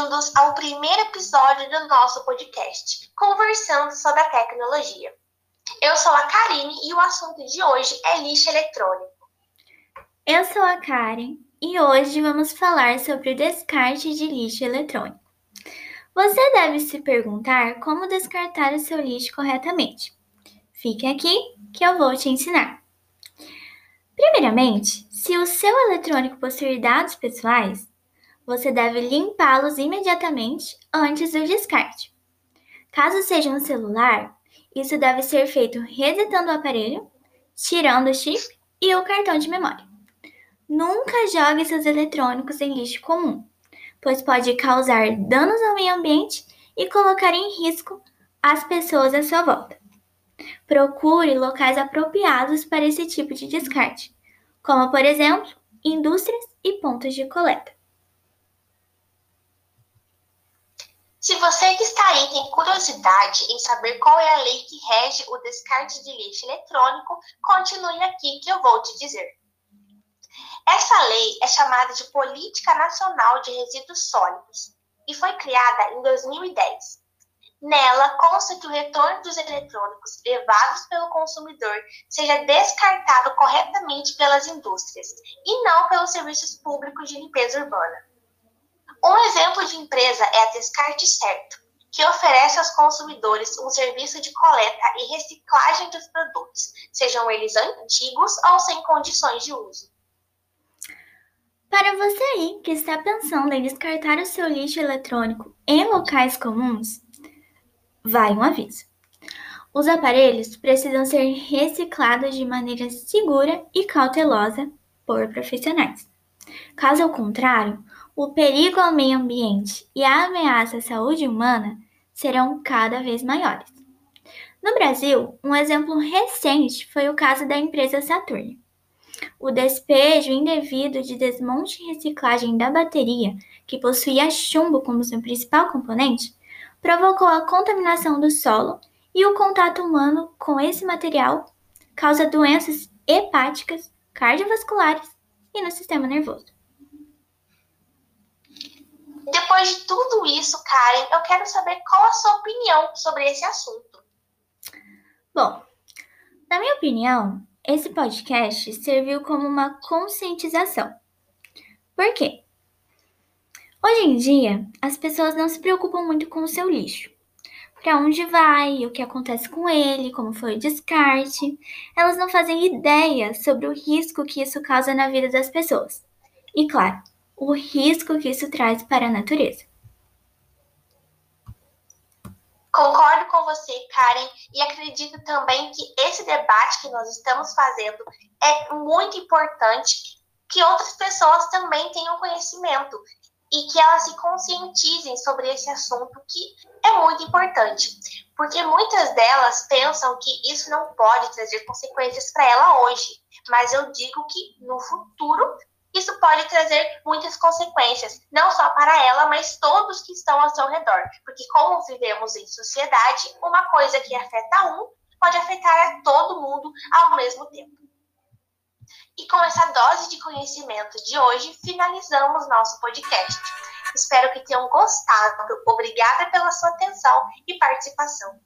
bem-vindos ao primeiro episódio do nosso podcast, Conversando sobre a Tecnologia. Eu sou a Karine e o assunto de hoje é lixo eletrônico. Eu sou a Karen e hoje vamos falar sobre o descarte de lixo eletrônico. Você deve se perguntar como descartar o seu lixo corretamente. Fique aqui que eu vou te ensinar. Primeiramente, se o seu eletrônico possuir dados pessoais, você deve limpá-los imediatamente antes do descarte. Caso seja um celular, isso deve ser feito resetando o aparelho, tirando o chip e o cartão de memória. Nunca jogue seus eletrônicos em lixo comum, pois pode causar danos ao meio ambiente e colocar em risco as pessoas à sua volta. Procure locais apropriados para esse tipo de descarte, como por exemplo, indústrias e pontos de coleta. Se você que está aí tem curiosidade em saber qual é a lei que rege o descarte de lixo eletrônico, continue aqui que eu vou te dizer. Essa lei é chamada de Política Nacional de Resíduos Sólidos e foi criada em 2010. Nela consta que o retorno dos eletrônicos levados pelo consumidor seja descartado corretamente pelas indústrias e não pelos serviços públicos de limpeza urbana. Um exemplo de empresa é a Descarte Certo, que oferece aos consumidores um serviço de coleta e reciclagem dos produtos, sejam eles antigos ou sem condições de uso. Para você aí que está pensando em descartar o seu lixo eletrônico em locais comuns, vai um aviso. Os aparelhos precisam ser reciclados de maneira segura e cautelosa por profissionais. Caso contrário, o perigo ao meio ambiente e a ameaça à saúde humana serão cada vez maiores. No Brasil, um exemplo recente foi o caso da empresa Saturn. O despejo indevido de desmonte e reciclagem da bateria, que possuía chumbo como seu principal componente, provocou a contaminação do solo e o contato humano com esse material causa doenças hepáticas, cardiovasculares e no sistema nervoso. Depois de tudo isso, Karen, eu quero saber qual a sua opinião sobre esse assunto. Bom, na minha opinião, esse podcast serviu como uma conscientização. Por quê? Hoje em dia, as pessoas não se preocupam muito com o seu lixo. Para onde vai, o que acontece com ele, como foi o descarte. Elas não fazem ideia sobre o risco que isso causa na vida das pessoas. E claro, o risco que isso traz para a natureza. Concordo com você, Karen, e acredito também que esse debate que nós estamos fazendo é muito importante que outras pessoas também tenham conhecimento e que elas se conscientizem sobre esse assunto que é muito importante, porque muitas delas pensam que isso não pode trazer consequências para ela hoje, mas eu digo que no futuro isso pode trazer muitas consequências, não só para ela, mas todos que estão ao seu redor. Porque, como vivemos em sociedade, uma coisa que afeta um pode afetar a todo mundo ao mesmo tempo. E com essa dose de conhecimento de hoje, finalizamos nosso podcast. Espero que tenham gostado. Obrigada pela sua atenção e participação.